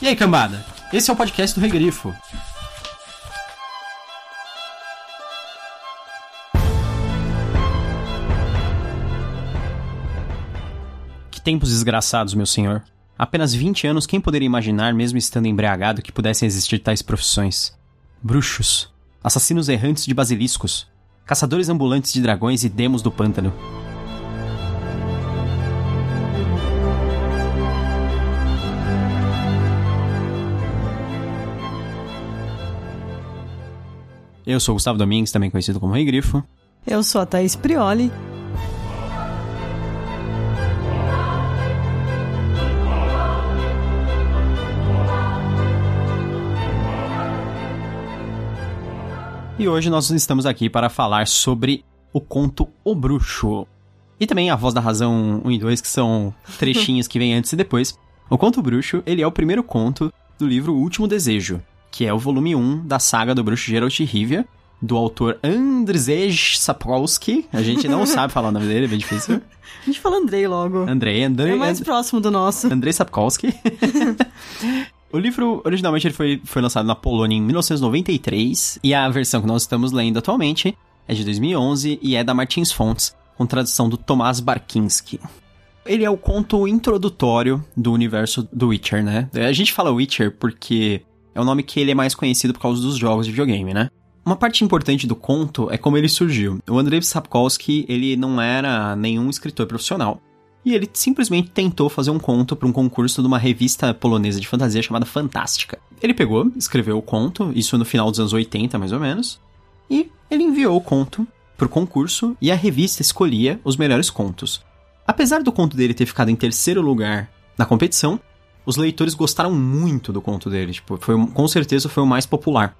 E aí, cambada? Esse é o podcast do Regrifo. Que tempos desgraçados, meu senhor. Apenas 20 anos, quem poderia imaginar, mesmo estando embriagado, que pudessem existir tais profissões? Bruxos, assassinos errantes de basiliscos, caçadores ambulantes de dragões e demos do pântano. Eu sou o Gustavo Domingues, também conhecido como Rei Grifo. Eu sou a Thaís Prioli. E hoje nós estamos aqui para falar sobre o conto O Bruxo. E também a Voz da Razão 1 e 2, que são trechinhos que vêm antes e depois. O Conto Bruxo, ele é o primeiro conto do livro O Último Desejo, que é o volume 1 da saga do Bruxo Geralt de Rivia, do autor Andrzej Sapkowski. A gente não sabe falar o nome dele, é bem difícil. A gente fala Andrei logo. Andrei, Andrei. É mais And- próximo do nosso. Andrei Sapkowski. o livro, originalmente, ele foi, foi lançado na Polônia em 1993, e a versão que nós estamos lendo atualmente é de 2011 e é da Martins Fontes, com tradução do Tomás Barkinski. Ele é o conto introdutório do universo do Witcher, né? A gente fala Witcher porque é o nome que ele é mais conhecido por causa dos jogos de videogame, né? Uma parte importante do conto é como ele surgiu. O Andrei Sapkowski, ele não era nenhum escritor profissional. E ele simplesmente tentou fazer um conto para um concurso de uma revista polonesa de fantasia chamada Fantástica. Ele pegou, escreveu o conto, isso no final dos anos 80 mais ou menos, e ele enviou o conto pro concurso e a revista escolhia os melhores contos. Apesar do conto dele ter ficado em terceiro lugar na competição, os leitores gostaram muito do conto dele, tipo, foi, com certeza foi o mais popular.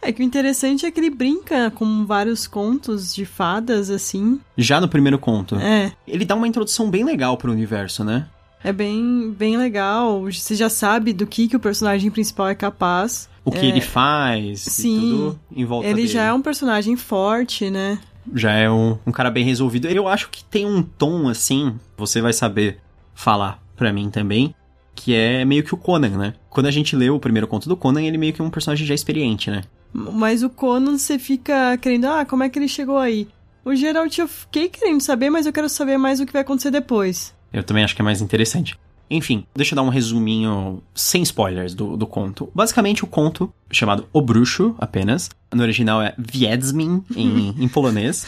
É que o interessante é que ele brinca com vários contos de fadas, assim. Já no primeiro conto, É. ele dá uma introdução bem legal pro universo, né? É bem, bem legal. Você já sabe do que, que o personagem principal é capaz. O que É, ele faz sim. tudo em volta Ele dele. já é um personagem forte, né? já é um, um cara bem resolvido. Eu acho que tem um tom assim, você vai saber falar pra mim também, que é meio que o Conan, né? Quando a gente lê o primeiro conto do Conan, ele meio que é um personagem já experiente, né? Mas o Conan, você fica querendo, ah, como é que ele chegou aí? O Geralt eu fiquei querendo saber, mas eu quero saber mais o que vai acontecer depois. Eu também acho que é mais interessante. Enfim, deixa eu dar um resuminho sem spoilers do, do conto. Basicamente, o conto, chamado O Bruxo, apenas. No original é Wiedźmin, em, em polonês.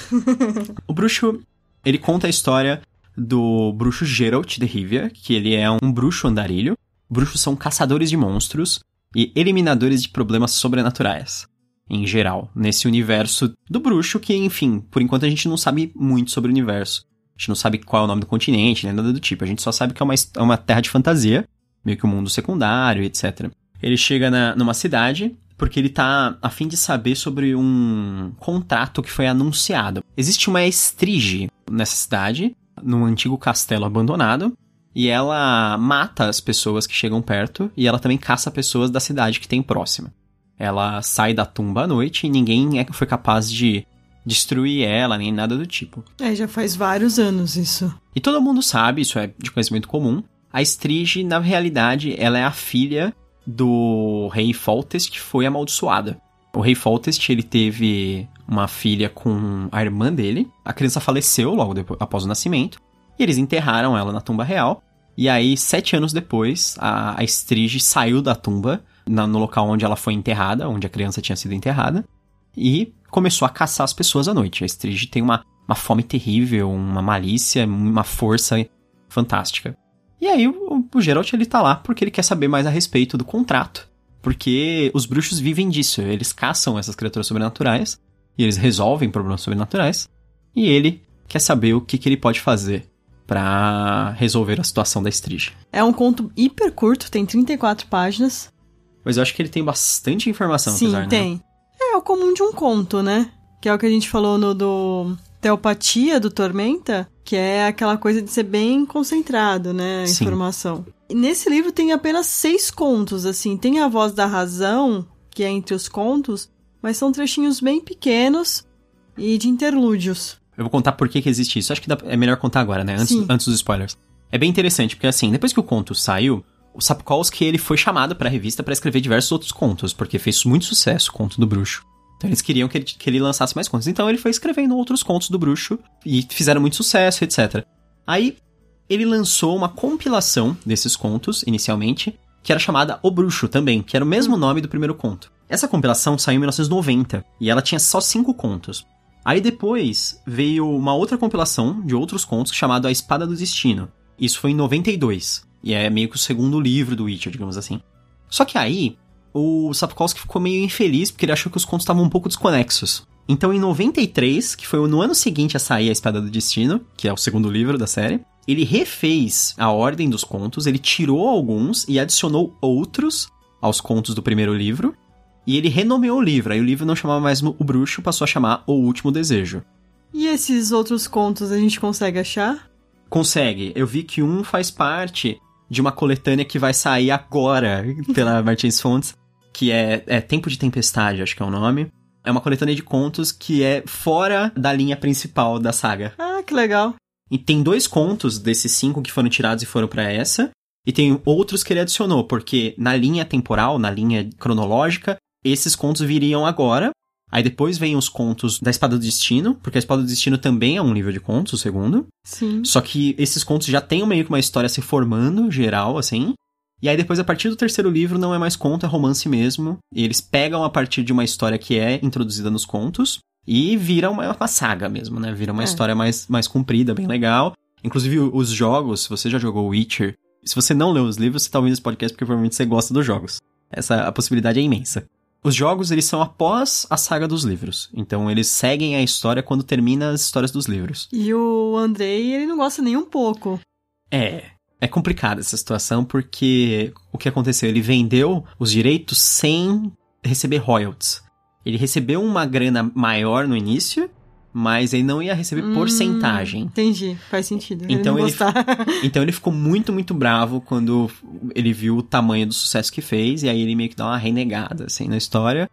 O Bruxo, ele conta a história do bruxo Geralt de Rivia, que ele é um bruxo andarilho. Bruxos são caçadores de monstros e eliminadores de problemas sobrenaturais. Em geral, nesse universo do bruxo, que, enfim, por enquanto a gente não sabe muito sobre o universo. A gente não sabe qual é o nome do continente, nem nada do tipo. A gente só sabe que é uma, é uma terra de fantasia, meio que um mundo secundário, etc. Ele chega na, numa cidade porque ele tá a fim de saber sobre um contrato que foi anunciado. Existe uma estrige nessa cidade, num antigo castelo abandonado, e ela mata as pessoas que chegam perto e ela também caça pessoas da cidade que tem próxima. Ela sai da tumba à noite e ninguém é- foi capaz de destruir ela, nem nada do tipo. É, já faz vários anos isso. E todo mundo sabe, isso é de conhecimento comum. A Strige, na realidade, ela é a filha do rei Foltest, que foi amaldiçoada. O rei Foltest, ele teve uma filha com a irmã dele. A criança faleceu logo depois, após o nascimento. E eles enterraram ela na tumba real. E aí, sete anos depois, a, a Strige saiu da tumba, na- no local onde ela foi enterrada, onde a criança tinha sido enterrada. E começou a caçar as pessoas à noite. A Strige tem uma, uma fome terrível, uma malícia, uma força fantástica. E aí o, o Geralt ele tá lá porque ele quer saber mais a respeito do contrato. Porque os bruxos vivem disso, eles caçam essas criaturas sobrenaturais e eles resolvem problemas sobrenaturais. E ele quer saber o que, que ele pode fazer pra resolver a situação da Strige. É um conto hiper curto, tem 34 páginas. Mas eu acho que ele tem bastante informação, Sim, apesar, né? tem. É o comum de um conto, né? Que é o que a gente falou no do Teopatia do Tormenta, que é aquela coisa de ser bem concentrado, né? A Sim. informação. Nesse livro tem apenas seis contos, assim. Tem a voz da razão, que é entre os contos, mas são trechinhos bem pequenos e de interlúdios. Eu vou contar por que, que existe isso. Acho que dá- é melhor contar agora, né? Antes, Sim. antes dos spoilers. É bem interessante, porque assim, depois que o conto saiu, o Sapkowski ele foi chamado para a revista para escrever diversos outros contos, porque fez muito sucesso o conto do bruxo. Então eles queriam que ele, que ele lançasse mais contos. Então ele foi escrevendo outros contos do bruxo e fizeram muito sucesso, etc. Aí ele lançou uma compilação desses contos, inicialmente, que era chamada O Bruxo também, que era o mesmo nome do primeiro conto. Essa compilação saiu em 1990 e ela tinha só cinco contos. Aí depois veio uma outra compilação de outros contos chamado A Espada do Destino. Isso foi em 92. E é meio que o segundo livro do Witcher, digamos assim. Só que aí, o Sapkowski ficou meio infeliz porque ele achou que os contos estavam um pouco desconexos. Então, em 93, que foi no ano seguinte a sair A Espada do Destino, que é o segundo livro da série, ele refez a ordem dos contos, ele tirou alguns e adicionou outros aos contos do primeiro livro, e ele renomeou o livro. Aí o livro não chamava mais O Bruxo, passou a chamar O Último Desejo. E esses outros contos a gente consegue achar? Consegue. Eu vi que um faz parte de uma coletânea que vai sair agora pela Martins Fontes, que é, é Tempo de Tempestade, acho que é o nome. É uma coletânea de contos que é fora da linha principal da saga. Ah, que legal. E tem dois contos desses cinco que foram tirados e foram para essa. E tem outros que ele adicionou, porque na linha temporal, na linha cronológica, esses contos viriam agora. Aí depois vem os contos da Espada do Destino, porque a Espada do Destino também é um livro de contos, o segundo. Sim. Só que esses contos já têm meio que uma história se formando, geral, assim. E aí depois, a partir do terceiro livro, não é mais conto, é romance mesmo. E eles pegam a partir de uma história que é introduzida nos contos e vira uma, uma saga mesmo, né? Vira uma é. história mais, mais comprida, bem legal. Inclusive, os jogos, se você já jogou Witcher, se você não leu os livros, você tá ouvindo esse podcast porque provavelmente você gosta dos jogos. Essa a possibilidade é imensa. Os jogos, eles são após a saga dos livros. Então, eles seguem a história quando termina as histórias dos livros. E o Andrei, ele não gosta nem um pouco. É. É complicada essa situação porque o que aconteceu? Ele vendeu os direitos sem receber royalties. Ele recebeu uma grana maior no início, mas ele não ia receber hum, porcentagem. Entendi, faz sentido. Então ele, ele então ele ficou muito, muito bravo quando ele viu o tamanho do sucesso que fez, e aí ele meio que dá uma renegada, assim, na história.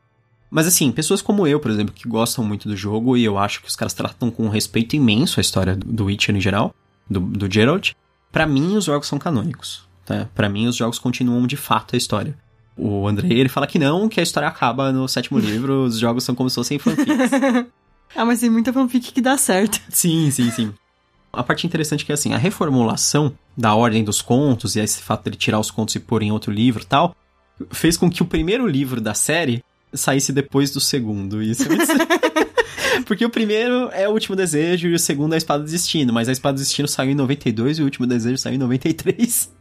Mas assim, pessoas como eu, por exemplo, que gostam muito do jogo, e eu acho que os caras tratam com um respeito imenso a história do Witcher em geral, do, do Geralt, para mim os jogos são canônicos. Tá? Para mim os jogos continuam de fato a história. O Andrei, ele fala que não, que a história acaba no sétimo livro, os jogos são como se fossem fanfics. ah, mas tem muita fanfic que dá certo. Sim, sim, sim. A parte interessante é que, assim, a reformulação da ordem dos contos e esse fato dele tirar os contos e pôr em outro livro tal, fez com que o primeiro livro da série saísse depois do segundo. E isso é muito... Porque o primeiro é o Último Desejo e o segundo é a Espada do Destino, mas a Espada do Destino saiu em 92 e o Último Desejo saiu em 93.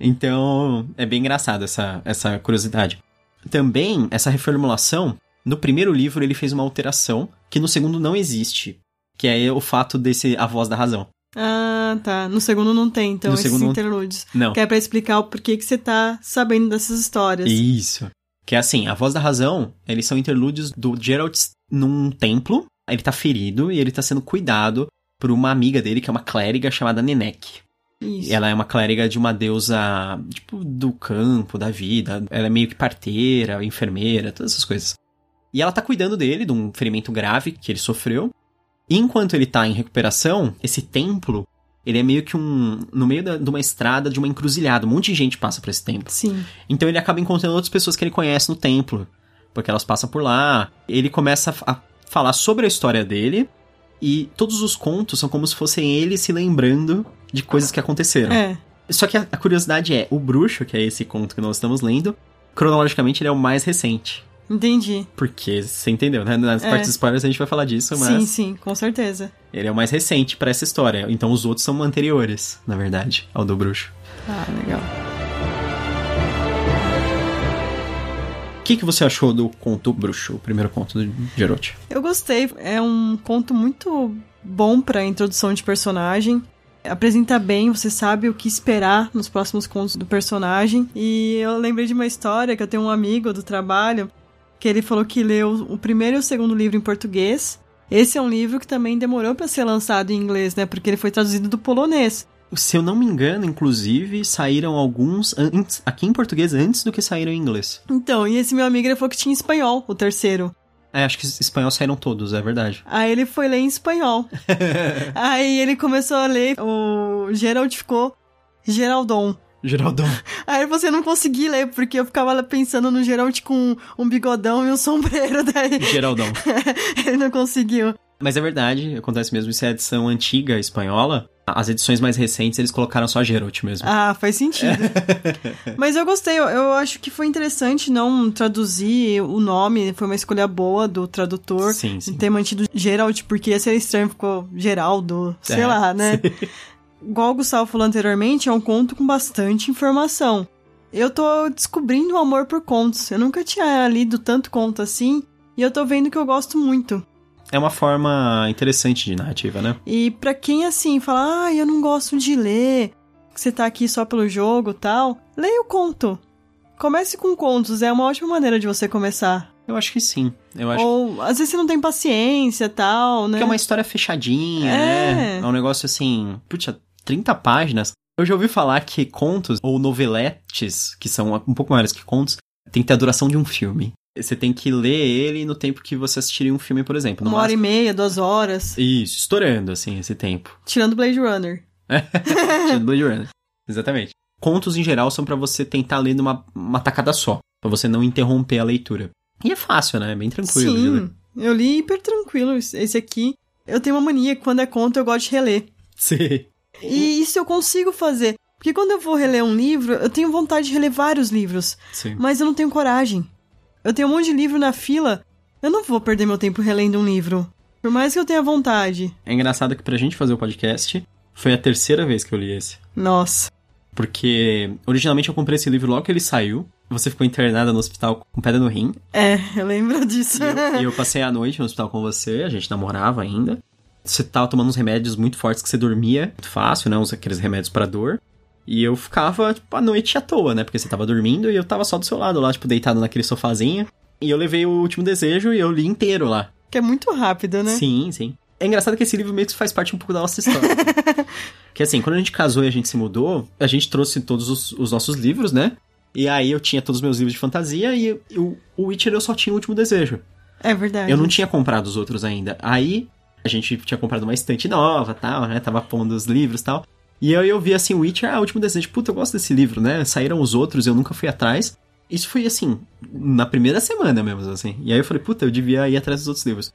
Então, é bem engraçado essa, essa curiosidade. Também, essa reformulação, no primeiro livro ele fez uma alteração que no segundo não existe, que é o fato desse A Voz da Razão. Ah, tá. No segundo não tem, então, no esses segundo interlúdios. Não. Que é pra explicar o porquê que você tá sabendo dessas histórias. Isso. Que é assim, A Voz da Razão, eles são interlúdios do Geralt num templo, ele tá ferido e ele tá sendo cuidado por uma amiga dele, que é uma clériga chamada Nenek. Isso. Ela é uma clériga de uma deusa, tipo, do campo, da vida. Ela é meio que parteira, enfermeira, todas essas coisas. E ela tá cuidando dele, de um ferimento grave que ele sofreu. E enquanto ele tá em recuperação, esse templo, ele é meio que um. no meio da, de uma estrada, de uma encruzilhada. Um monte de gente passa por esse templo. Sim. Então ele acaba encontrando outras pessoas que ele conhece no templo. Porque elas passam por lá. Ele começa a falar sobre a história dele. E todos os contos são como se fossem ele se lembrando de coisas que aconteceram. É. Só que a, a curiosidade é, o bruxo, que é esse conto que nós estamos lendo, cronologicamente ele é o mais recente. Entendi. Porque, você entendeu, né? Nas é. partes spoilers a gente vai falar disso, mas... Sim, sim, com certeza. Ele é o mais recente para essa história. Então os outros são anteriores, na verdade, ao do bruxo. Ah, legal. O que, que você achou do conto Bruxo, o primeiro conto do Geralt? Eu gostei. É um conto muito bom para introdução de personagem. Apresenta bem, você sabe o que esperar nos próximos contos do personagem. E eu lembrei de uma história que eu tenho um amigo do trabalho que ele falou que leu o primeiro e o segundo livro em português. Esse é um livro que também demorou para ser lançado em inglês, né? Porque ele foi traduzido do polonês. Se eu não me engano, inclusive, saíram alguns antes, aqui em português antes do que saíram em inglês. Então, e esse meu amigo ele falou que tinha em espanhol, o terceiro. É, acho que espanhol saíram todos, é verdade. Aí ele foi ler em espanhol. Aí ele começou a ler, o Gerald ficou Geraldon. Geraldão. Aí você não conseguia ler, porque eu ficava lá pensando no Geralt com um bigodão e um sombreiro, daí Geraldão. ele não conseguiu. Mas é verdade, acontece mesmo. Isso é a edição antiga espanhola. As edições mais recentes eles colocaram só Geralt mesmo. Ah, faz sentido. Mas eu gostei, eu, eu acho que foi interessante não traduzir o nome, foi uma escolha boa do tradutor. Sim, sim. Ter mantido Geralt, porque ia ser estranho, ficou Geraldo, sei É, lá, né? sim. Igual o Gustavo falou anteriormente, é um conto com bastante informação. Eu tô descobrindo o amor por contos. Eu nunca tinha lido tanto conto assim, e eu tô vendo que eu gosto muito. É uma forma interessante de narrativa, né? E pra quem assim fala, ah, eu não gosto de ler, que você tá aqui só pelo jogo e tal, leia o conto. Comece com contos, é uma ótima maneira de você começar. Eu acho que sim. Eu acho Ou às vezes você não tem paciência e tal, né? que é uma história fechadinha, É. né? É um negócio assim, putz, 30 páginas. Eu já ouvi falar que contos ou noveletes, que são um pouco maiores que contos, tem que ter a duração de um filme. Você tem que ler ele no tempo que você assistiria um filme, por exemplo. Uma hora e máximo- meia, duas horas. Isso, estourando, assim, esse tempo. Tirando Blade Runner. Tirando Blade Runner. Exatamente. Contos, em geral, são pra você tentar ler numa uma tacada só. Pra você não interromper a leitura. E é fácil, né? É bem tranquilo. Sim, eu li hiper tranquilo esse aqui. Eu tenho uma mania, quando é conto eu gosto de reler. Sim. E isso eu consigo fazer. Porque quando eu vou reler um livro, eu tenho vontade de reler vários livros. Sim. Mas eu não tenho coragem. Eu tenho um monte de livro na fila. Eu não vou perder meu tempo relendo um livro. Por mais que eu tenha vontade. É engraçado que pra gente fazer o podcast, foi a terceira vez que eu li esse. Nossa. Porque originalmente eu comprei esse livro logo que ele saiu. Você ficou internada no hospital com pedra no rim. É, eu lembro disso. E eu, e eu passei a noite no hospital com você, a gente namorava ainda. Você tava tomando uns remédios muito fortes que você dormia muito fácil, né? Uns aqueles remédios pra dor. E eu ficava, tipo, a noite à toa, né? Porque você tava dormindo e eu tava só do seu lado lá, tipo, deitado naquele sofazinho. E eu levei o último desejo e eu li inteiro lá. que é muito rápido, né? Sim, sim. É engraçado que esse livro meio que faz parte um pouco da nossa história. que assim, quando a gente casou e a gente se mudou, a gente trouxe todos os, os nossos livros, né? E aí eu tinha todos os meus livros de fantasia e eu- o Witcher eu só tinha o último desejo. É verdade. Eu não tinha comprado os outros ainda. Aí a gente tinha comprado uma estante nova, tal, né? Tava pondo os livros e tal. E aí eu vi assim, Witcher, ah, último desejo. Puta, eu gosto desse livro, né? Saíram os outros, eu nunca fui atrás. Isso foi assim, na primeira semana mesmo, assim. E aí eu falei, puta, eu devia ir atrás dos outros livros.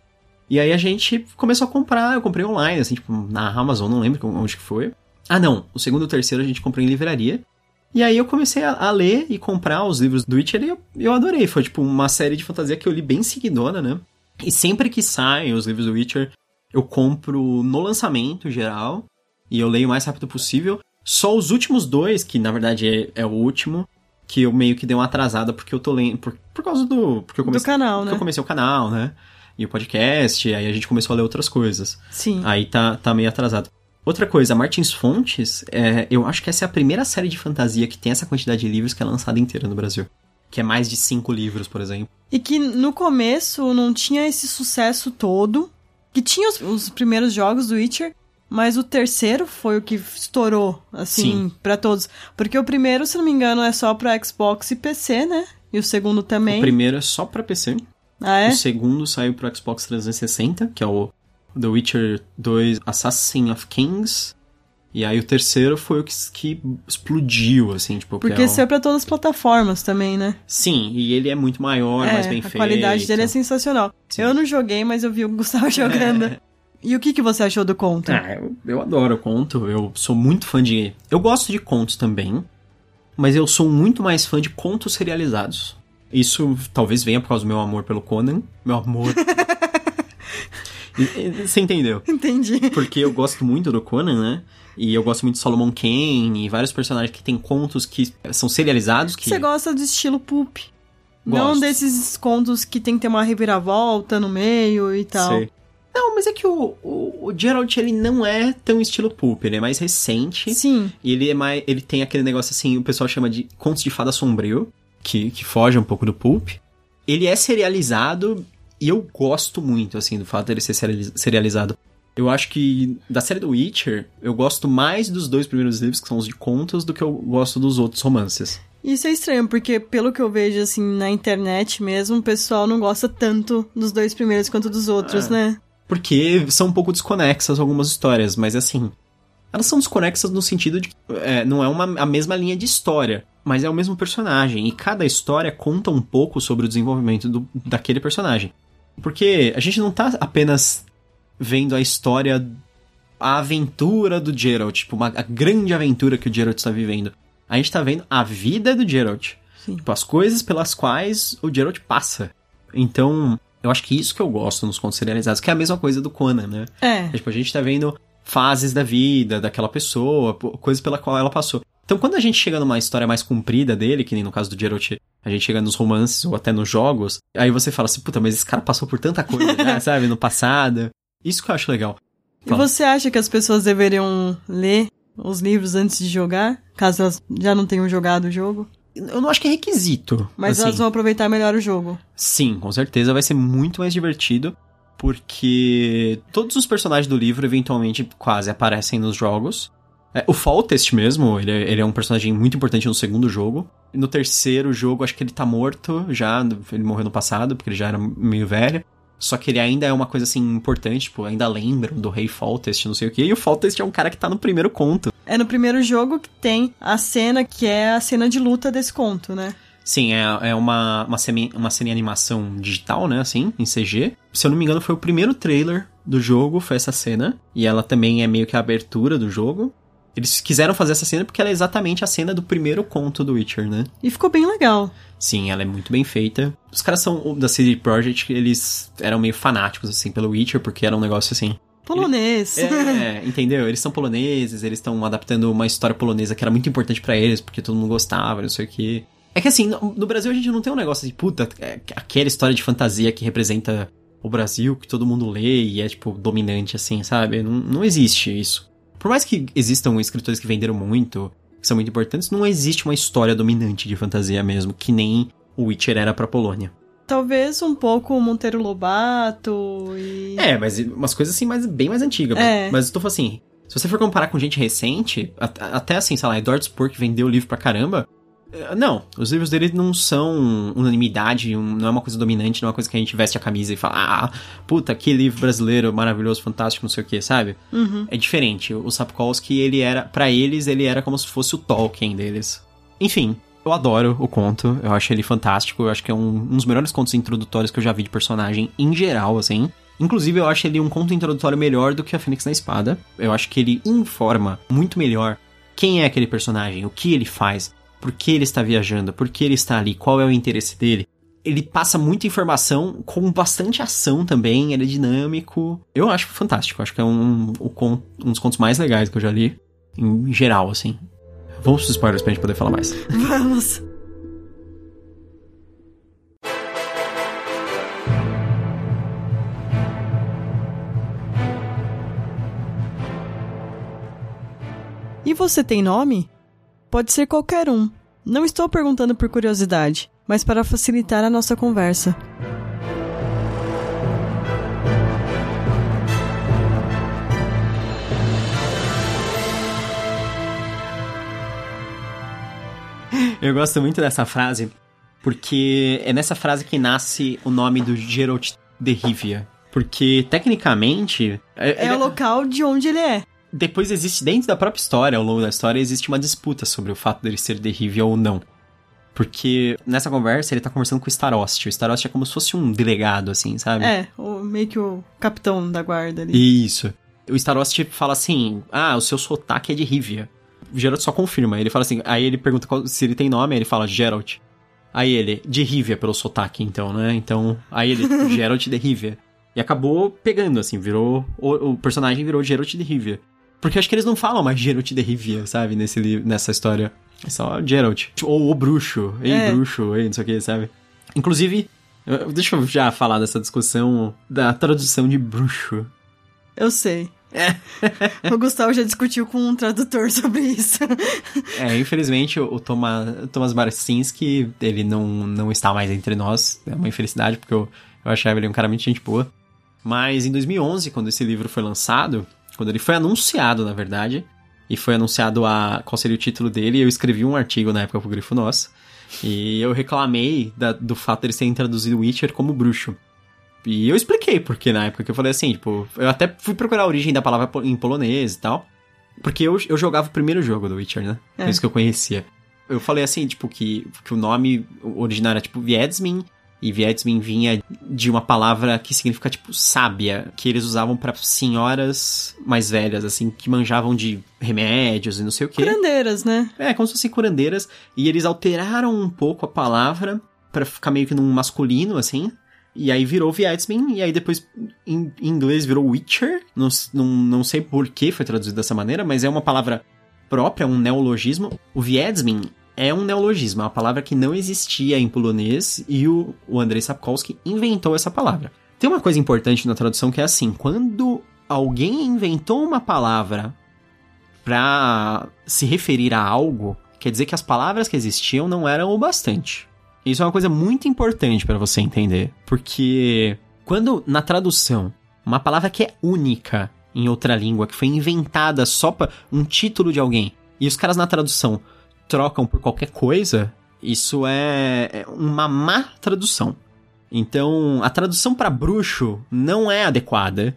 E aí a gente começou a comprar, eu comprei online, assim, tipo, na Amazon, não lembro onde que foi. Ah, não, o segundo e o terceiro a gente comprou em livraria. E aí eu comecei a, a ler e comprar os livros do Witcher e eu, eu adorei. Foi, tipo, uma série de fantasia que eu li bem seguidona, né? E sempre que saem os livros do Witcher, eu compro no lançamento geral e eu leio o mais rápido possível. Só os últimos dois, que na verdade é, é o último, que eu meio que dei uma atrasada porque eu tô lendo. Por, por causa do. Porque eu Do comecei, canal, porque né? eu comecei o canal, né? E o podcast, aí a gente começou a ler outras coisas. Sim. Aí tá, tá meio atrasado. Outra coisa, Martins Fontes, é, eu acho que essa é a primeira série de fantasia que tem essa quantidade de livros que é lançada inteira no Brasil. Que é mais de cinco livros, por exemplo. E que no começo não tinha esse sucesso todo. Que tinha os, os primeiros jogos do Witcher, mas o terceiro foi o que estourou, assim, Sim. pra todos. Porque o primeiro, se não me engano, é só pra Xbox e PC, né? E o segundo também. O primeiro é só pra PC. Ah, é? O segundo saiu pro Xbox 360, que é o The Witcher 2 Assassin of Kings. E aí o terceiro foi o que, que explodiu, assim, tipo... que Porque é o- saiu pra todas as plataformas também, né? Sim, e ele é muito maior, é, mais bem a feito. qualidade dele é sensacional. Sim. Eu não joguei, mas eu vi o Gustavo jogando. E o que, que você achou do conto? Ah, eu, eu adoro conto, eu sou muito fã de... Eu gosto de contos também, mas eu sou muito mais fã de contos serializados. Isso talvez venha por causa do meu amor pelo Conan. Meu amor... Você entendeu? Entendi. Porque eu gosto muito do Conan, né? E eu gosto muito de Solomon Kane e vários personagens que tem contos que são serializados. Que... Você gosta do estilo pulp. Não Gosto. desses contos que tem que ter uma reviravolta no meio e tal. Sei. Não, mas é que o, o, o Geralt, ele não é tão estilo pulp, ele é mais recente. Sim. E ele é mais. Ele tem aquele negócio assim, o pessoal chama de contos de fada sombrio, que, que foge um pouco do pulp. Ele é serializado e eu gosto muito, assim, do fato dele ser seriali- serializado. Eu acho que da série do Witcher, eu gosto mais dos dois primeiros livros, que são os de contos, do que eu gosto dos outros romances. Isso é estranho, porque pelo que eu vejo, assim, na internet mesmo, o pessoal não gosta tanto dos dois primeiros quanto dos outros, É. né? Porque são um pouco desconexas algumas histórias, mas assim. elas são desconexas no sentido de que é, não é uma, a mesma linha de história, mas é o mesmo personagem. E cada história conta um pouco sobre o desenvolvimento do, daquele personagem. Porque a gente não tá apenas vendo a história, a aventura do Geralt, tipo, uma, a grande aventura que o Geralt está vivendo. A gente tá vendo a vida do Geralt. Tipo, as coisas pelas quais o Geralt passa. Então, eu acho que isso que eu gosto nos contos serializados, que é a mesma coisa do Conan, né? É. Tipo, a gente tá vendo fases da vida daquela pessoa, coisas pela qual ela passou. Então, quando a gente chega numa história mais comprida dele, que nem no caso do Geralt, a gente chega nos romances ou até nos jogos, aí você fala assim, puta, mas esse cara passou por tanta coisa, né, sabe, no passado. Isso que eu acho legal. E você acha que as pessoas deveriam ler os livros antes de jogar, caso elas já não tenham jogado o jogo? Eu não acho que é requisito. Mas assim. elas vão aproveitar melhor o jogo. Sim, com certeza vai ser muito mais divertido, porque todos os personagens do livro eventualmente quase aparecem nos jogos. É, o Faltest mesmo, ele é, ele é um personagem muito importante no segundo jogo. No terceiro jogo, acho que ele tá morto já, ele morreu no passado, porque ele já era meio velho. Só que ele ainda é uma coisa assim importante, tipo, ainda lembram do rei Faltest, não sei o quê. E o Faltest é um cara que tá no primeiro conto. É no primeiro jogo que tem a cena que é a cena de luta desse conto, né? Sim, é, é uma, uma, semi, uma cena de animação digital, né, assim, em CG. Se eu não me engano, foi o primeiro trailer do jogo, foi essa cena. E ela também é meio que a abertura do jogo. Eles quiseram fazer essa cena porque ela é exatamente a cena do primeiro conto do Witcher, né? E ficou bem legal. Sim, ela é muito bem feita. Os caras são da CD Projekt, eles eram meio fanáticos, assim, pelo Witcher, porque era um negócio assim. Polonês. É, entendeu? Eles são poloneses, eles estão adaptando uma história polonesa que era muito importante para eles, porque todo mundo gostava, não sei o quê. É que assim, no, no Brasil a gente não tem um negócio de puta, é, aquela história de fantasia que representa o Brasil, que todo mundo lê e é, tipo, dominante, assim, sabe? Não, não existe isso. Por mais que existam escritores que venderam muito, que são muito importantes, não existe uma história dominante de fantasia mesmo, que nem o Witcher era pra Polônia. Talvez um pouco Monteiro Lobato e. É, mas umas coisas assim mais, bem mais antigas. É. Mas eu tô falando assim, se você for comparar com gente recente, at- até assim, sei lá, Edward Spur que vendeu o livro pra caramba. Eh, Não, os livros dele não são unanimidade, não é uma coisa dominante, não é uma coisa que a gente veste a camisa e fala, ah, puta, que livro brasileiro maravilhoso, fantástico, não sei o que, sabe? Uhum. É diferente. O Sapkowski, ele era, pra eles, ele era como se fosse o Tolkien deles. Enfim, eu adoro o conto, eu acho ele fantástico, eu acho que é um, um dos melhores contos introdutórios que eu já vi de personagem em geral, assim. Inclusive, eu acho ele um conto introdutório melhor do que a Fênix na Espada. Eu acho que ele informa muito melhor quem é aquele personagem, o que ele faz, por que ele está viajando, por que ele está ali, qual é o interesse dele. Ele passa muita informação com bastante ação também, ele é dinâmico. Eu acho fantástico, acho que é um, con- um dos contos mais legais que eu já li, em geral, assim. Vamos pros spoilers pra gente poder falar mais. Vamos. E você tem nome? Pode ser qualquer um. Não estou perguntando por curiosidade, mas para facilitar a nossa conversa. Eu gosto muito dessa frase, porque é nessa frase que nasce o nome do Geralt de Rivia. Porque, tecnicamente... É ele- o local de onde ele é. Depois existe, dentro da própria história, ao longo da história, existe uma disputa sobre o fato dele ser de Rivia ou não. Porque nessa conversa ele tá conversando com o Starost. O Starost é como se fosse um delegado, assim, sabe? É, o, meio que o capitão da guarda ali. Isso. O Starost fala assim: Ah, o seu sotaque é de Rivia. O Geralt só confirma. Ele fala assim: Aí ele pergunta qual- se ele tem nome, aí ele fala Geralt. Aí ele, de Rivia pelo sotaque, então, né? Então, aí ele, Geralt de Rivia. E acabou pegando, assim, virou. O, o personagem virou Geralt de Rivia. Porque acho que eles não falam mais Geralt de Rivia, sabe? Nesse, nessa história. É só Geralt. Ou o bruxo. Ei, É. bruxo, ei, não sei o que, sabe? Inclusive, deixa eu já falar dessa discussão da tradução de bruxo. Eu sei. o Gustavo já discutiu com um tradutor sobre isso. É, infelizmente o, Thomas Barcinski, ele não, não está mais entre nós. É uma infelicidade, porque eu, eu achava ele um cara muito gente boa. Mas em 2011, quando esse livro foi lançado, quando ele foi anunciado, na verdade, e foi anunciado a, qual seria o título dele, eu escrevi um artigo na época pro Grifo Nosso. E eu reclamei da- do fato de eles terem traduzido Witcher como bruxo. E eu expliquei porque na época que eu falei assim, tipo, eu até fui procurar a origem da palavra em polonês e tal. Porque eu, eu jogava o primeiro jogo do Witcher, né? É. Por isso que eu conhecia. Eu falei assim, tipo, que, que o nome original era tipo Viedsmin, e Viedsmin vinha de uma palavra que significa, tipo, sábia, que eles usavam para senhoras mais velhas, assim, que manjavam de remédios e não sei o quê. Curandeiras, né? É, como se fossem curandeiras. E eles alteraram um pouco a palavra para ficar meio que num masculino, assim. E aí virou Viedsmin, e aí depois em inglês virou Witcher. Não, não, não sei por que foi traduzido dessa maneira, mas é uma palavra própria, um neologismo. O Viedsmin é um neologismo, é uma palavra que não existia em polonês e o, o Andrei Sapkowski inventou essa palavra. Tem uma coisa importante na tradução que é assim, quando alguém inventou uma palavra para se referir a algo, quer dizer que as palavras que existiam não eram o bastante. Isso é uma coisa muito importante para você entender, porque quando na tradução uma palavra que é única em outra língua, que foi inventada só para um título de alguém, e os caras na tradução trocam por qualquer coisa, isso é, é uma má tradução. Então, a tradução para bruxo não é adequada,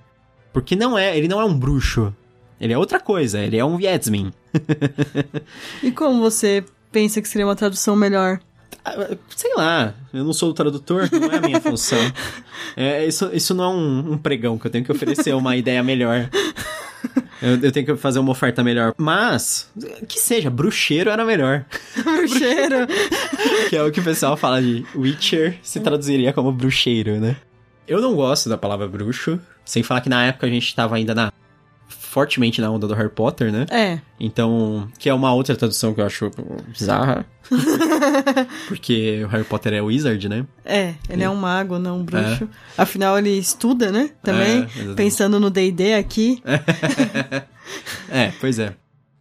porque não é, ele não é um bruxo. Ele é outra coisa, ele é um Vietzmin. e como você pensa que seria uma tradução melhor? Ah, sei lá, eu não sou o tradutor, não é a minha função. É, isso, isso não é um, um pregão que eu tenho que oferecer uma ideia melhor. Eu, eu, tenho que fazer uma oferta melhor. Mas, que seja, bruxeiro era melhor. bruxeiro. que é o que o pessoal fala de Witcher, se traduziria como bruxeiro, né? Eu não gosto da palavra bruxo, sem falar que na época a gente tava ainda na fortemente na onda do Harry Potter, né? É. Então, que é uma outra tradução que eu acho bizarra. Porque o Harry Potter é wizard, né? É, ele é, é um mago, não um bruxo. É. Afinal, ele estuda, né? Também, é, pensando no D&D aqui. é, pois é.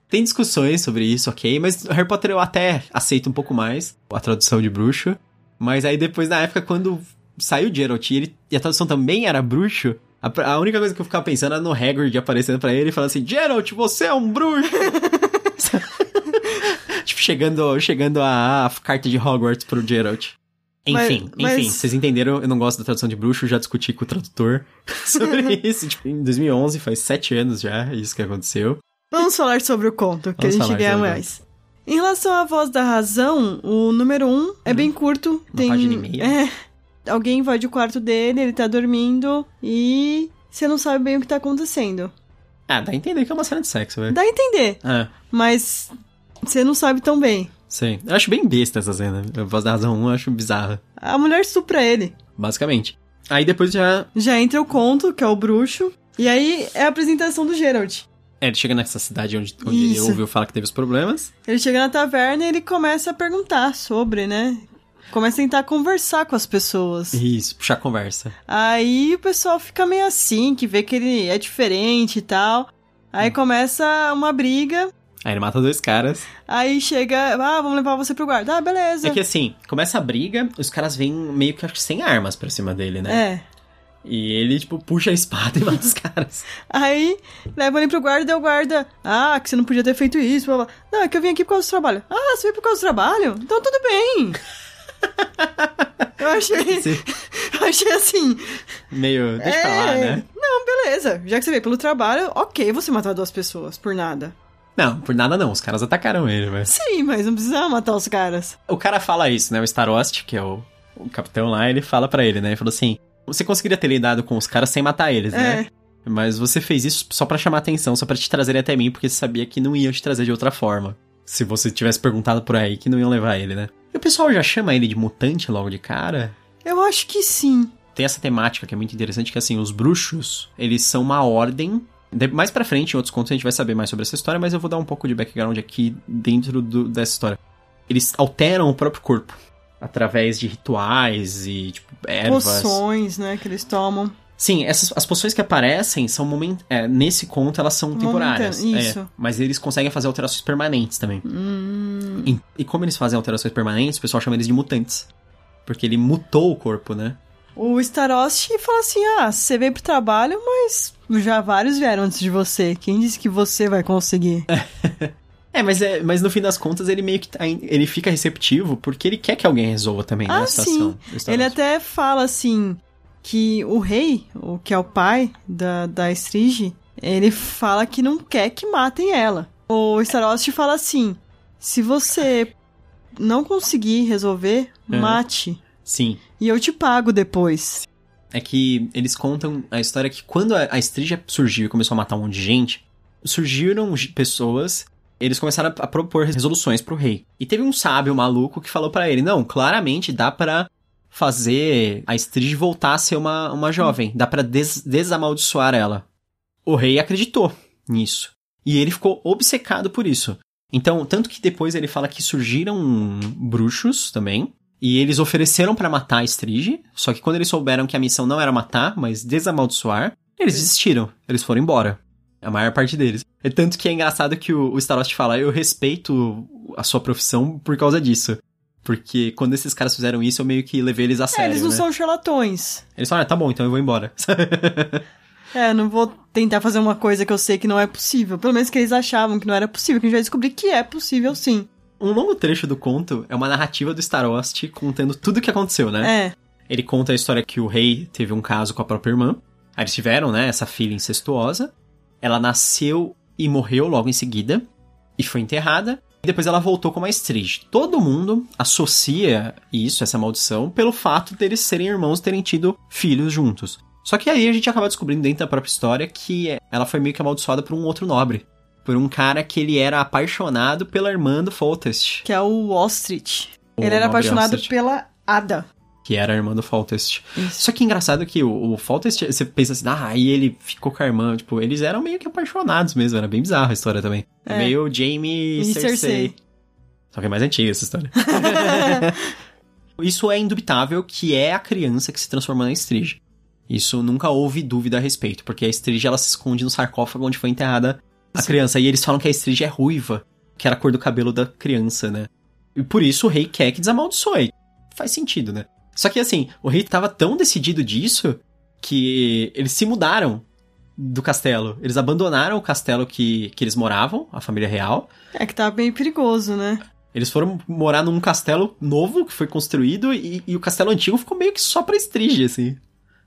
Tem discussões sobre isso, ok, mas Harry Potter eu até aceito um pouco mais a tradução de bruxo. Mas aí depois, na época, quando saiu Geralt e, ele, e a tradução também era bruxo, a, a, única coisa que eu ficava pensando era no Hagrid aparecendo para ele e falando assim: Geralt, você é um bruxo! tipo, chegando, chegando a, a, carta de Hogwarts pro Geralt. Enfim, mas, enfim, mas... vocês entenderam, eu não gosto da tradução de bruxo, já discuti com o tradutor sobre isso. Tipo, em 2011, faz sete anos já, isso que aconteceu. Vamos falar sobre o conto, que Vamos a gente ganha mais. Em relação à voz da razão, o número um é hum. bem curto. Uma tem, página e meia. É, alguém invade o quarto dele, ele tá dormindo e você não sabe bem o que tá acontecendo. Ah, dá a entender que é uma cena de sexo, velho. Dá a entender. É. Mas você não sabe tão bem. Sim. Eu acho bem besta essa cena. A voz da razão 1 eu acho bizarra. A mulher supra ele. Basicamente. Aí depois já. Já entra o conto, que é o bruxo. E aí é a apresentação do Geralt. É, ele chega nessa cidade onde, onde ele ouviu falar que teve os problemas. Ele chega na taverna e ele começa a perguntar sobre, né? Começa a tentar conversar com as pessoas. Isso, puxar conversa. Aí o pessoal fica meio assim, que vê que ele é diferente e tal. Aí hum. começa uma briga. Aí ele mata dois caras. Aí chega, ah, vamos levar você pro guarda. Ah, beleza. É que assim, começa a briga, os caras vêm meio que sem armas pra cima dele, né? É. E ele, tipo, puxa a espada e mata os caras. Aí, leva ele pro guarda e o guarda. Ah, que você não podia ter feito isso. Blá, blá. Não, é que eu vim aqui por causa do trabalho. Ah, você veio por causa do trabalho? Então tudo bem. Eu achei. Sim. Eu achei assim. Meio. Deixa é... pra lá, né? Não, beleza. Já que você veio pelo trabalho, ok você matar duas pessoas por nada. Não, por nada não. Os caras atacaram ele, mas. Sim, mas não precisa matar os caras. O cara fala isso, né? O Starost, que é o, o capitão lá, ele fala para ele, né? Ele falou assim: você conseguiria ter lidado com os caras sem matar eles, né? É. Mas você fez isso só para chamar atenção, só para te trazer até mim, porque você sabia que não iam te trazer de outra forma. Se você tivesse perguntado por aí que não iam levar ele, né? E o pessoal já chama ele de mutante logo de cara? Eu acho que sim. Tem essa temática que é muito interessante, que assim, os bruxos, eles são uma ordem mais pra frente, em outros contos, a gente vai saber mais sobre essa história, mas eu vou dar um pouco de background aqui dentro do, dessa história. Eles alteram o próprio corpo através de rituais e, tipo, ervas. Poções, né, que eles tomam. Sim, essas, as poções que aparecem são moment, é, nesse conto elas são temporárias. Isso. É, mas eles conseguem fazer alterações permanentes também. Hum. E, e, como eles fazem alterações permanentes, o pessoal chama eles de mutantes. Porque ele mutou o corpo, né? O Starost fala assim: ah, você veio pro trabalho, mas já vários vieram antes de você. Quem disse que você vai conseguir? É, mas, é, mas no fim das contas ele meio que tá, ele fica receptivo porque ele quer que alguém resolva também né, ah, a situação. Sim. Ele até fala assim: que o rei, o que é o pai da, da Estrige, ele fala que não quer que matem ela. O Starost fala assim: se você não conseguir resolver, Uhum. mate. Sim. E eu te pago depois. É que eles contam a história que quando a, a Estrigia surgiu e começou a matar um monte de gente, surgiram pessoas, eles começaram a, propor resoluções pro rei. E teve um sábio maluco que falou pra ele: não, claramente dá pra fazer a Estrige voltar a ser uma, uma jovem, dá pra des- desamaldiçoar ela. O rei acreditou nisso. E ele ficou obcecado por isso. Então, tanto que depois ele fala que surgiram bruxos também, e eles ofereceram pra matar a Estrige, só que quando eles souberam que a missão não era matar, mas desamaldiçoar, eles desistiram. Eles foram embora. A maior parte deles. É tanto que é engraçado que o, o Starost fala, eu respeito a sua profissão por causa disso. Porque quando esses caras fizeram isso, eu meio que levei eles a É, sério, eles não né? são charlatões. Eles falaram, ah, tá bom, então eu vou embora. É, não vou tentar fazer uma coisa que eu sei que não é possível. Pelo menos que eles achavam que não era possível, que a gente vai descobrir que é possível sim. um longo trecho do conto é uma narrativa do Starost contando tudo o que aconteceu, né? É, Ele conta a história que o rei teve um caso com a própria irmã. Aí eles tiveram, né, essa filha incestuosa. Ela nasceu e morreu logo em seguida. E foi enterrada. E depois ela voltou como a Estrige. Todo mundo associa isso, essa maldição, pelo fato deles serem irmãos terem tido filhos juntos. Só que aí a gente acaba descobrindo dentro da própria história que ela foi meio que amaldiçoada por um outro nobre. Por um cara que ele era apaixonado pela irmã do Foltest. que é o Ostrich. O Ele era apaixonado Ostrich. pela Ada. Que era a irmã do Foltest. Isso. Só que engraçado que o, o Foltest, você pensa assim, ah, aí ele ficou com a irmã. Tipo, eles eram meio que apaixonados mesmo, era bem bizarra a história também. É, É. meio Jamie e Cersei. Cersei. Só que é mais antiga essa história. Isso é indubitável que é a criança que se transformou na Estrige. Isso nunca houve dúvida a respeito, porque a Estrige ela se esconde no sarcófago onde foi enterrada a criança. E eles falam que a Estrige é ruiva, que era a cor do cabelo da criança, né? E por isso o rei quer que desamaldiçoe. Faz sentido, né? Só que assim, o rei tava tão decidido disso que eles se mudaram do castelo. Eles abandonaram o castelo que, que eles moravam, a família real. É que tá bem perigoso, né? Eles foram morar num castelo novo que foi construído e, e o castelo antigo ficou meio que só pra Estrige, assim.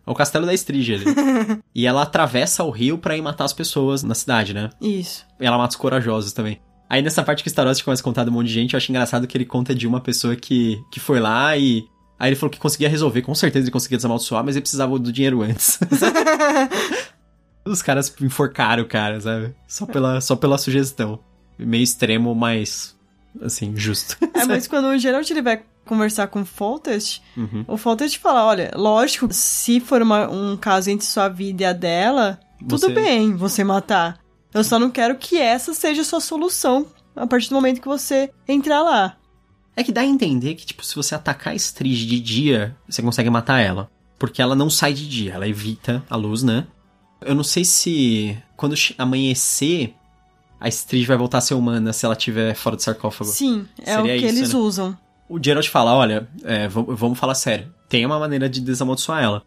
É o castelo da Estrige ali. e ela atravessa o rio pra ir matar as pessoas na cidade, né? Isso. E ela mata os corajosos também. Aí nessa parte que o Starost começa a contar de um monte de gente, eu acho engraçado que ele conta de uma pessoa que, que foi lá e. Aí ele falou que conseguia resolver, com certeza ele conseguia desamaldiçoar, mas ele precisava do dinheiro antes. Os caras enforcaram o cara, sabe? Só pela, só pela sugestão. Meio extremo, mas. Assim, justo. É, mas quando o Geralt ele vai conversar com o Foltest, Uhum. o Foltest fala, olha, lógico, se for uma- um caso entre sua vida e a dela, tudo Você- bem você matar. Eu só não quero que essa seja a sua solução a partir do momento que você entrar lá. É que dá a entender que, tipo, se você atacar a Estrige de dia, você consegue matar ela. Porque ela não sai de dia, ela evita a luz, né? Eu não sei se quando amanhecer, a Estrige vai voltar a ser humana se ela estiver fora do sarcófago. Sim, é o Seria que isso, eles né? usam. O Geralt fala, olha, é, vamos falar sério. Tem uma maneira de desamaldiçoar ela.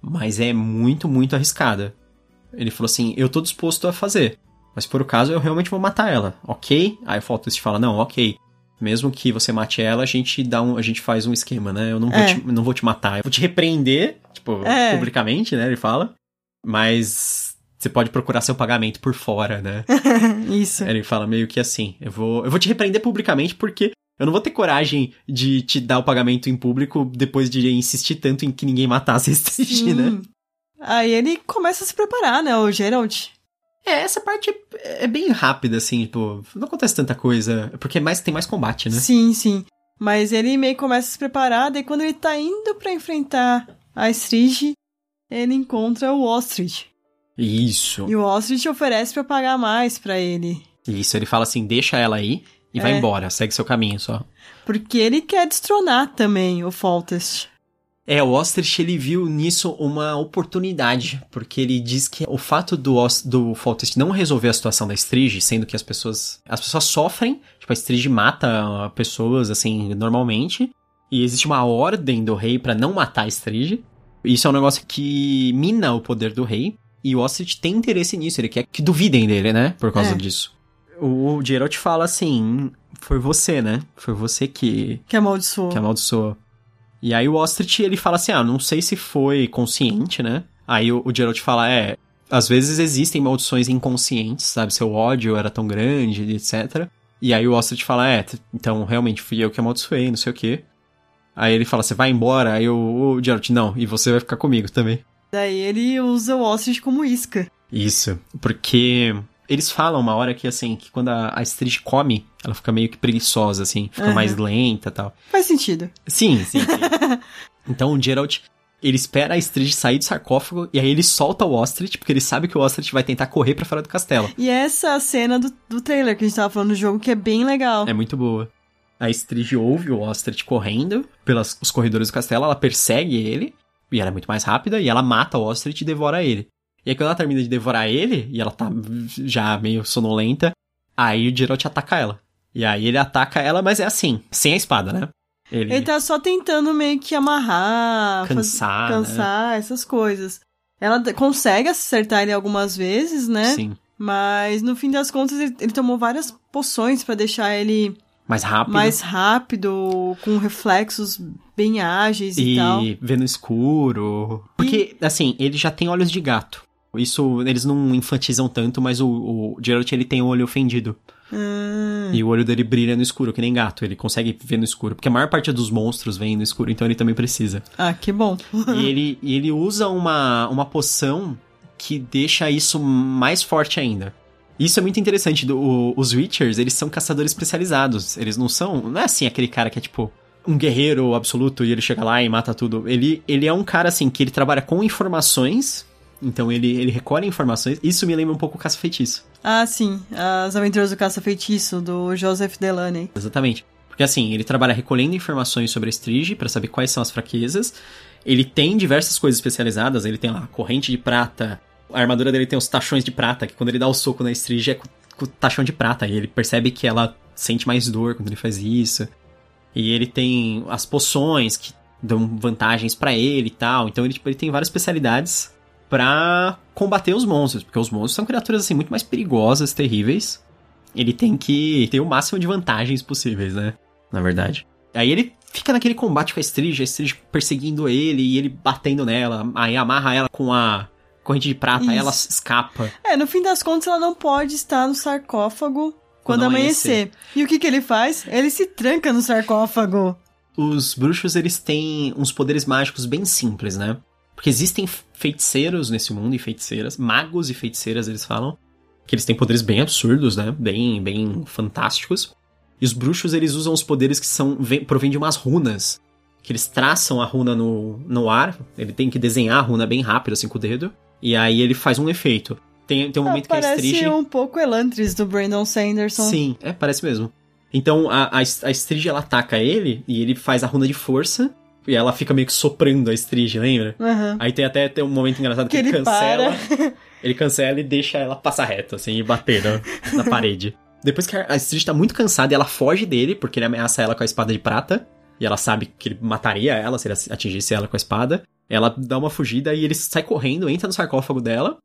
Mas é muito, muito arriscada. Ele falou assim, eu tô disposto a fazer. Mas for o caso, eu realmente vou matar ela, ok? Aí o Faltus fala, não, ok. Mesmo que você mate ela, a gente dá um, a gente faz um esquema, né? Eu não vou, É. te, não vou te matar, eu vou te repreender, tipo, É. publicamente, né? Ele fala. Mas você pode procurar seu pagamento por fora, né? Isso. Ele fala meio que assim: eu vou, eu vou te repreender publicamente porque eu não vou ter coragem de te dar o pagamento em público depois de insistir tanto em que ninguém matasse esse né? Sim. Aí ele começa a se preparar, né, o Geralt. É, essa parte é, é bem rápida, assim, tipo, não acontece tanta coisa, porque mais, tem mais combate, né? Sim, sim. Mas ele meio começa a se preparar, daí quando ele tá indo pra enfrentar a Strige, ele encontra o Ostrich. Isso. E o Ostrich oferece pra pagar mais pra ele. Isso, ele fala assim: deixa ela aí e vai É. embora, segue seu caminho só. Porque ele quer destronar também o Foltest. É, o Ostrich, ele viu nisso uma oportunidade, porque ele diz que o fato do, do Foltest não resolver a situação da Strige, sendo que as pessoas, as pessoas sofrem, tipo, a Strige mata pessoas, assim, normalmente, e existe uma ordem do rei pra não matar a Strige. Isso é um negócio que mina o poder do rei, e o Ostrich tem interesse nisso, ele quer que duvidem dele, né, por causa É. disso. O Geralt fala assim, foi você, né, foi você que, Que amaldiçoou. que amaldiçoa. E aí o Ostrich, ele fala assim, ah, não sei se foi consciente, né? Aí o, o Geralt fala, é, Às vezes existem maldições inconscientes, sabe? Seu ódio era tão grande, etc. E aí o Ostrich fala, é, então realmente fui eu que amaldiçoei, não sei o quê. Aí ele fala, você vai embora? Aí o, o Geralt, não, e você vai ficar comigo também. Daí ele usa o Ostrich como isca. Isso, porque eles falam uma hora que, assim, que quando a, a Stridge come, ela fica meio que preguiçosa, assim, fica Uhum. mais lenta e tal. Faz sentido. Sim, sim, sim. então o Geralt, ele espera a Stridge sair do sarcófago e aí ele solta o Ostrich, porque ele sabe que o Ostrich vai tentar correr pra fora do castelo. E essa é a cena do, do trailer que a gente tava falando do jogo, que é bem legal. É muito boa. A Stridge ouve o Ostrich correndo pelos os corredores do castelo, ela persegue ele, e ela é muito mais rápida, e ela mata o Ostrich e devora ele. E aí quando ela termina de devorar ele, e ela tá já meio sonolenta, aí o Geralt ataca ela. E aí ele ataca ela, mas é assim, sem a espada, né? Ele, Ele tá só tentando meio que amarrar, faz- cansar, né? cansar, essas coisas. Ela consegue acertar ele algumas vezes, né? Sim. Mas no fim das contas ele, ele tomou várias poções pra deixar ele Mais rápido. mais rápido, com reflexos bem ágeis e, e tal. vê no escuro. Porque, assim, ele já tem olhos de gato. Isso eles não enfatizam tanto, mas o, o Geralt ele tem o olho ofendido. Ah, E o olho dele brilha no escuro, que nem gato. Ele consegue ver no escuro. Porque a maior parte dos monstros vem no escuro, então ele também precisa. ah, que bom. e, ele, e ele usa uma, uma poção que deixa isso mais forte ainda. Isso é muito interessante. do- o- os Witchers, eles são caçadores especializados. Eles não são. Não é assim aquele cara que é tipo. Um guerreiro absoluto e ele chega lá e mata tudo. Ele, ele é um cara assim que ele trabalha com informações. Então ele, ele recolhe informações. Isso me lembra um pouco o Caça-Feitiço. Ah, sim. As Aventuras do Caça-Feitiço, do Joseph Delaney. Exatamente. Porque assim, ele trabalha recolhendo informações sobre a Strige pra saber quais são as fraquezas. Ele tem diversas coisas especializadas, ele tem lá a corrente de prata, a armadura dele tem os tachões de prata, que quando ele dá o soco na Strige é com, com o tachão de prata, e ele percebe que ela sente mais dor quando ele faz isso. E ele tem as poções que dão vantagens pra ele e tal. Então ele, tipo, ele tem várias especialidades pra combater os monstros, porque os monstros são criaturas assim muito mais perigosas, terríveis. Ele tem que ter o máximo de vantagens possíveis, né? Na verdade. Aí ele fica naquele combate com a Strige, a Strige perseguindo ele e ele batendo nela, aí amarra ela com a corrente de prata, aí ela escapa. É, no fim das contas ela não pode estar no sarcófago quando, Quando amanhecer. E o que que ele faz? Ele se tranca no sarcófago. Os bruxos, eles têm uns poderes mágicos bem simples, né? Porque existem feiticeiros nesse mundo e feiticeiras, magos e feiticeiras, eles falam, que eles têm poderes bem absurdos, né? Bem, bem fantásticos. E os bruxos, eles usam os poderes que são vem, provém de umas runas. Que eles traçam a runa no, no ar, ele tem que desenhar a runa bem rápido, assim, com o dedo. E aí ele faz um efeito. Tem, tem um momento que a Ah, Parece Strige... um pouco Elantris do Brandon Sanderson. Sim, é, parece mesmo. Então a, a, a Strige ela ataca ele e ele faz a runa de força e ela fica meio que soprando a Strige, lembra? Aham. Aí tem até tem um momento engraçado que, Que ele ele cancela. para. Ele cancela e deixa ela passar reto, assim, e bater na, na parede. Depois que a a Strige tá muito cansada, ela foge dele, porque ele ameaça ela com a espada de prata. E ela sabe que ele mataria ela se ele atingisse ela com a espada. Ela dá uma fugida e ele sai correndo, entra no sarcófago dela.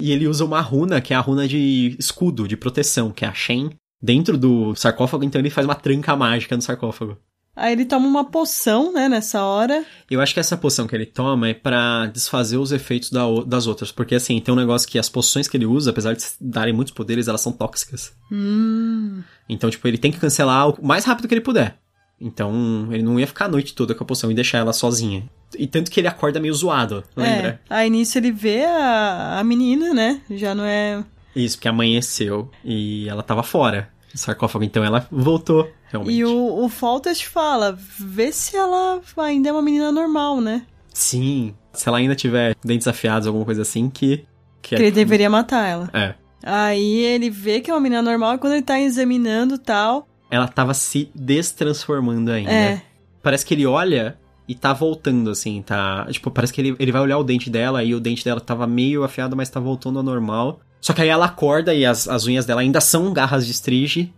E ele usa uma runa, que é a runa de escudo, de proteção, que é a Shen, dentro do sarcófago. Então ele faz uma tranca mágica no sarcófago. Aí ele toma uma poção, né, nessa hora. Eu acho que essa poção que ele toma é pra desfazer os efeitos da das outras. Porque assim, tem um negócio que as poções que ele usa, apesar de darem muitos poderes, elas são tóxicas. Hum. Então, tipo, ele tem que cancelar o mais rápido que ele puder. Então, ele não ia ficar a noite toda com a poção e deixar ela sozinha. E tanto que ele acorda meio zoado, lembra? É. Aí nisso ele vê a, a menina, né? Já não é. Isso, porque amanheceu e ela tava fora do sarcófago. Então, ela voltou, realmente. E o, o Foltest fala: vê se ela ainda é uma menina normal, né? Sim, se ela ainda tiver dentes afiados, alguma coisa assim, que... Que, Que ele deveria matar ela. É. Aí ele vê que é uma menina normal e quando ele tá examinando tal. Ela tava se destransformando ainda. É. Parece que ele olha e tá voltando, assim, tá... Tipo, parece que ele, ele vai olhar o dente dela e o dente dela tava meio afiado, mas tá voltando ao normal. Só que aí ela acorda e as, as unhas dela ainda são garras de estrige.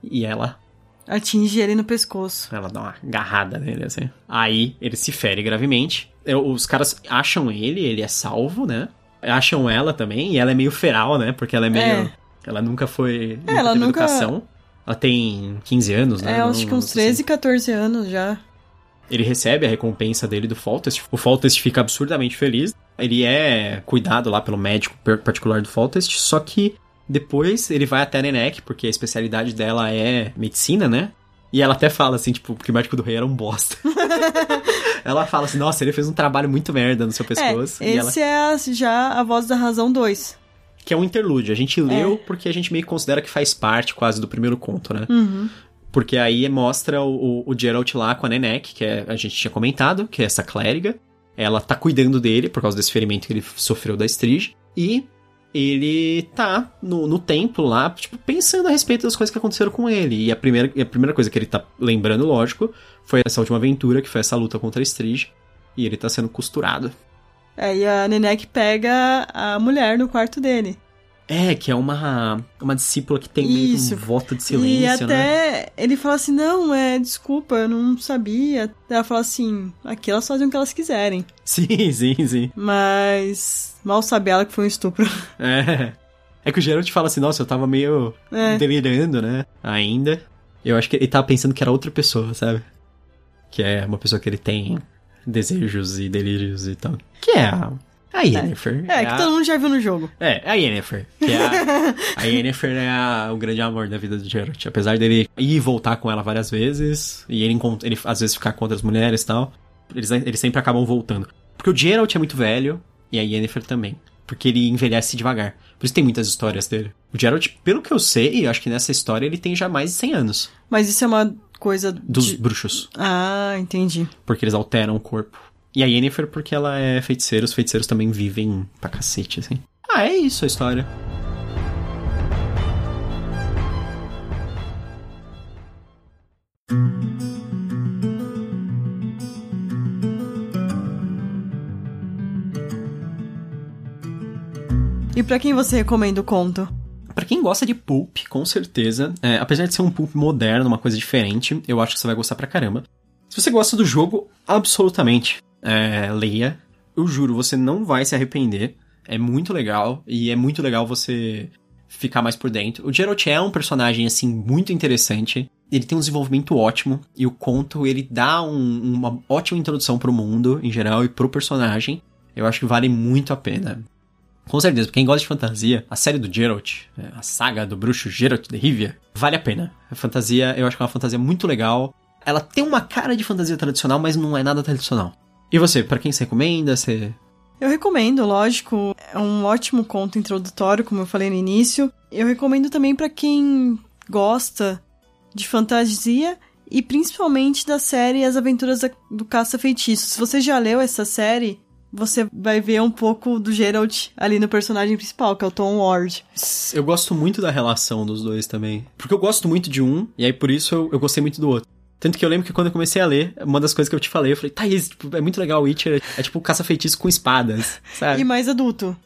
E ela, Atinge ele no pescoço. ela dá uma agarrada nele, assim. Aí ele se fere gravemente. Os caras acham ele, ele é salvo, né? Acham ela também, e ela é meio feral, né? Porque ela é meio... É. Ela nunca foi... Nunca ela nunca- educação. Ela tem 15 anos, né? É, acho que uns não sei 13, 14 anos já. Ele recebe a recompensa dele do Foltest. O Foltest fica absurdamente feliz. Ele é cuidado lá pelo médico particular do Foltest, só que depois ele vai até a Nenek, porque a especialidade dela é medicina, né? E ela até fala assim, tipo, que o médico do rei era um bosta. ela fala assim, nossa, ele fez um trabalho muito merda no seu pescoço. É, esse ela... é já a voz da razão 2. Que é um interlúdio. A gente leu é. porque a gente meio que considera que faz parte quase do primeiro conto, né? Uhum. Porque aí mostra o, o, Geralt lá com a Nenek, que é, a gente tinha comentado, que é essa clériga. Ela tá cuidando dele por causa desse ferimento que ele sofreu da Strige. E ele tá no, no templo lá, tipo, pensando a respeito das coisas que aconteceram com ele. E a primeira, a primeira coisa que ele tá lembrando, lógico, foi essa última aventura, que foi essa luta contra a Strige. E ele tá sendo costurado. É, e a Nenek pega a mulher no quarto dele. É, que é uma, uma discípula que tem meio um voto de silêncio, E até né? ele fala assim, não, é, desculpa, eu não sabia. Ela fala assim, aqui elas fazem o que elas quiserem. Sim, sim, sim. Mas mal sabe ela que foi um estupro. É. É que o Geralt fala assim, nossa, eu tava meio é. delirando, né? Ainda. Eu acho que ele tava pensando que era outra pessoa, sabe? Que é uma pessoa que ele tem desejos e delírios e tal. Que é a a Yennefer. É, é que a... todo mundo já viu no jogo. É, a Yennefer. Que é a... a Yennefer é a... o grande amor da vida do Geralt. Apesar dele ir e voltar com ela várias vezes, e ele, ele às vezes ficar com outras mulheres e tal, eles, eles sempre acabam voltando. Porque o Geralt é muito velho, e a Yennefer também. Porque ele envelhece devagar. Por isso tem muitas histórias dele. O Geralt, pelo que eu sei, eu acho que nessa história ele tem já mais de 100 anos. Mas isso é uma coisa... Dos de... bruxos. Ah, entendi. Porque eles alteram o corpo. E a Yennefer porque ela é feiticeira, os feiticeiros também vivem pra cacete, assim. Ah, é isso a história. E para quem você recomenda o conto? Para quem gosta de pulp, com certeza, é, apesar de ser um pulp moderno, uma coisa diferente, eu acho que você vai gostar pra caramba. Se você gosta do jogo, absolutamente é, leia. Eu juro, você não vai se arrepender. É muito legal e é muito legal você ficar mais por dentro. O Geralt é um personagem, assim, muito interessante. Ele tem um desenvolvimento ótimo e o conto, ele dá um, uma ótima introdução pro mundo, em geral, e pro personagem. Eu acho que vale muito a pena. Com certeza, pra quem gosta de fantasia, a série do Geralt, é, a saga do bruxo Geralt de Rivia, vale a pena. A fantasia, eu acho que é uma fantasia muito legal. Ela tem uma cara de fantasia tradicional, mas não é nada tradicional. E você, para quem você recomenda? Você... Eu recomendo, lógico. É um ótimo conto introdutório, como eu falei no início. Eu recomendo também para quem gosta de fantasia e principalmente da série As Aventuras do Caça-Feitiço. Se você já leu essa série, você vai ver um pouco do Geralt ali no personagem principal, que é o Tom Ward. Eu gosto muito da relação dos dois também. Porque eu gosto muito de um, e aí por isso eu, eu gostei muito do outro. Tanto que eu lembro que quando eu comecei a ler, uma das coisas que eu te falei, eu falei, Thaís, tipo, é muito legal o Witcher, é tipo caça-feitiço com espadas, sabe? E mais adulto.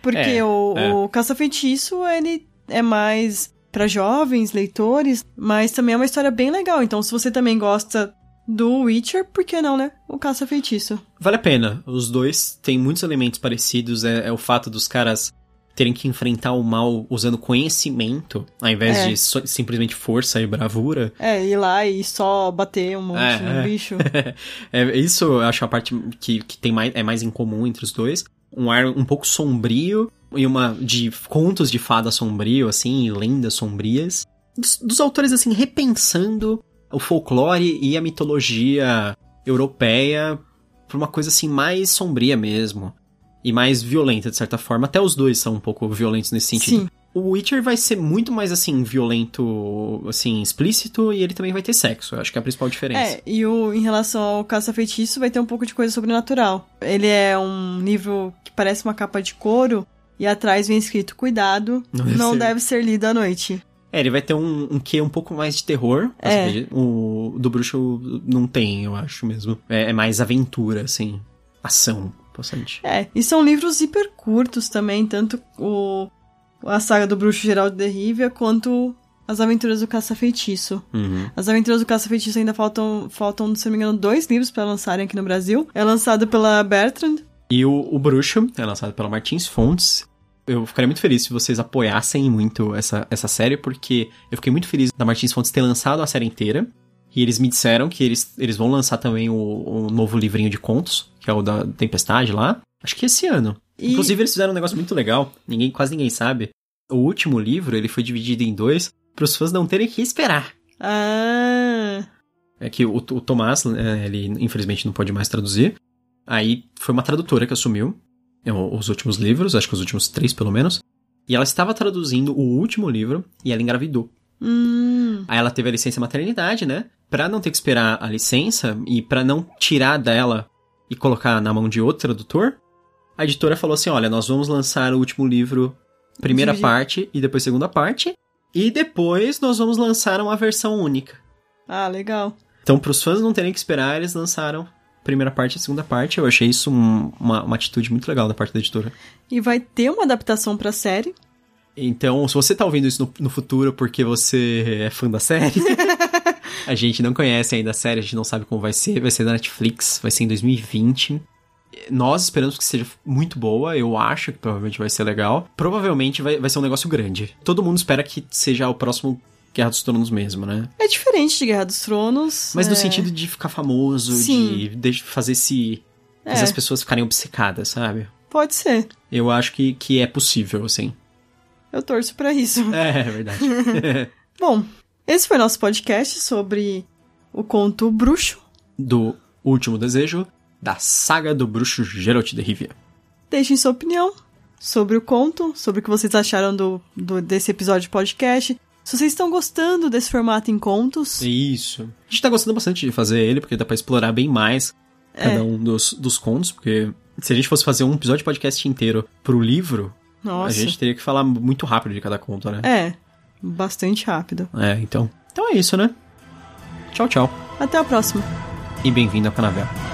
Porque é, o, é. o caça-feitiço, ele é mais para jovens, leitores, mas também é uma história bem legal. Então, se você também gosta do Witcher, por que não, né? O caça-feitiço. Vale a pena. Os dois têm muitos elementos parecidos. É, é o fato dos caras terem que enfrentar o mal usando conhecimento, ao invés é. de so, simplesmente força e bravura. É, ir lá e só bater um monte é, no é. bicho. é, isso eu acho a parte que, que tem mais, é mais em comum entre os dois. Um ar um pouco sombrio e uma de contos de fada sombrio, assim, e lendas sombrias. Dos, dos autores, assim, repensando o folclore e a mitologia europeia pra uma coisa, assim, mais sombria mesmo e mais violenta, de certa forma. Até os dois são um pouco violentos nesse sentido. Sim. O Witcher vai ser muito mais, assim, violento, assim, explícito, e ele também vai ter sexo. Eu acho que é a principal diferença. É, e o, em relação ao Caça-Feitiço, vai ter um pouco de coisa sobrenatural. Ele é um livro que parece uma capa de couro, e atrás vem escrito, cuidado, não, não ser. deve ser lido à noite. É, ele vai ter um, um quê um pouco mais de terror. É. O do bruxo não tem, eu acho mesmo. É, é mais aventura, assim. Ação bastante. É, e são livros hiper curtos também, tanto o a saga do Bruxo Geraldo de Rivia quanto as Aventuras do Caça-Feitiço. Uhum. As Aventuras do Caça-Feitiço ainda faltam, faltam, se não me engano, dois livros para lançarem aqui no Brasil. É lançado pela Bertrand. E o, o Bruxo é lançado pela Martins Fontes. Eu ficaria muito feliz se vocês apoiassem muito essa, essa série, porque eu fiquei muito feliz da Martins Fontes ter lançado a série inteira. E eles me disseram que eles, eles vão lançar também o, o novo livrinho de contos, que é o da Tempestade lá. Acho que esse ano. E- Inclusive, eles fizeram um negócio muito legal. Ninguém, quase ninguém sabe. O último livro, ele foi dividido em dois, para os fãs não terem que esperar. Ah, É que o, o Tomás, né, ele infelizmente não pode mais traduzir. Aí foi uma tradutora que assumiu é, os últimos livros, acho que os últimos três pelo menos. E ela estava traduzindo o último livro e ela engravidou. hum, Aí ela teve a licença maternidade, né? Pra não ter que esperar a licença e pra não tirar dela e colocar na mão de outro tradutor, a editora falou assim: olha, nós vamos lançar o último livro, primeira parte e depois segunda parte, e depois nós vamos lançar uma versão única. ah, legal. Então, pros fãs não terem que esperar, eles lançaram primeira parte e segunda parte. Eu achei isso um- uma, uma atitude muito legal da parte da editora. E vai ter uma adaptação pra série. Então, se você tá ouvindo isso no, no futuro porque você é fã da série, a gente não conhece ainda a série, a gente não sabe como vai ser, vai ser da Netflix, vai ser em 2020. Nós esperamos que seja muito boa, eu acho que provavelmente vai ser legal. Provavelmente vai, vai ser um negócio grande. Todo mundo espera que seja o próximo Guerra dos Tronos mesmo, né? É diferente de Guerra dos Tronos. Mas no é, sentido de ficar famoso, Sim. de, de fazer se. fazer É. as pessoas ficarem obcecadas, sabe? Pode ser. Eu acho que, que é possível, assim. Eu torço pra isso. É, é verdade. Bom, esse foi nosso podcast sobre o conto Bruxo. do Último Desejo, da saga do bruxo Geralt de Rivia. Deixem sua opinião sobre o conto, sobre o que vocês acharam do, do- desse episódio de podcast. Se vocês estão gostando desse formato em contos, Isso. A gente tá gostando bastante de fazer ele, porque dá pra explorar bem mais cada É. um dos, dos contos, porque se a gente fosse fazer um episódio de podcast inteiro pro livro, nossa, a gente teria que falar muito rápido de cada conto, né? é bastante rápido. É, então. Então é isso, né? Tchau, tchau. Até a próxima. E bem-vindo ao Canavel.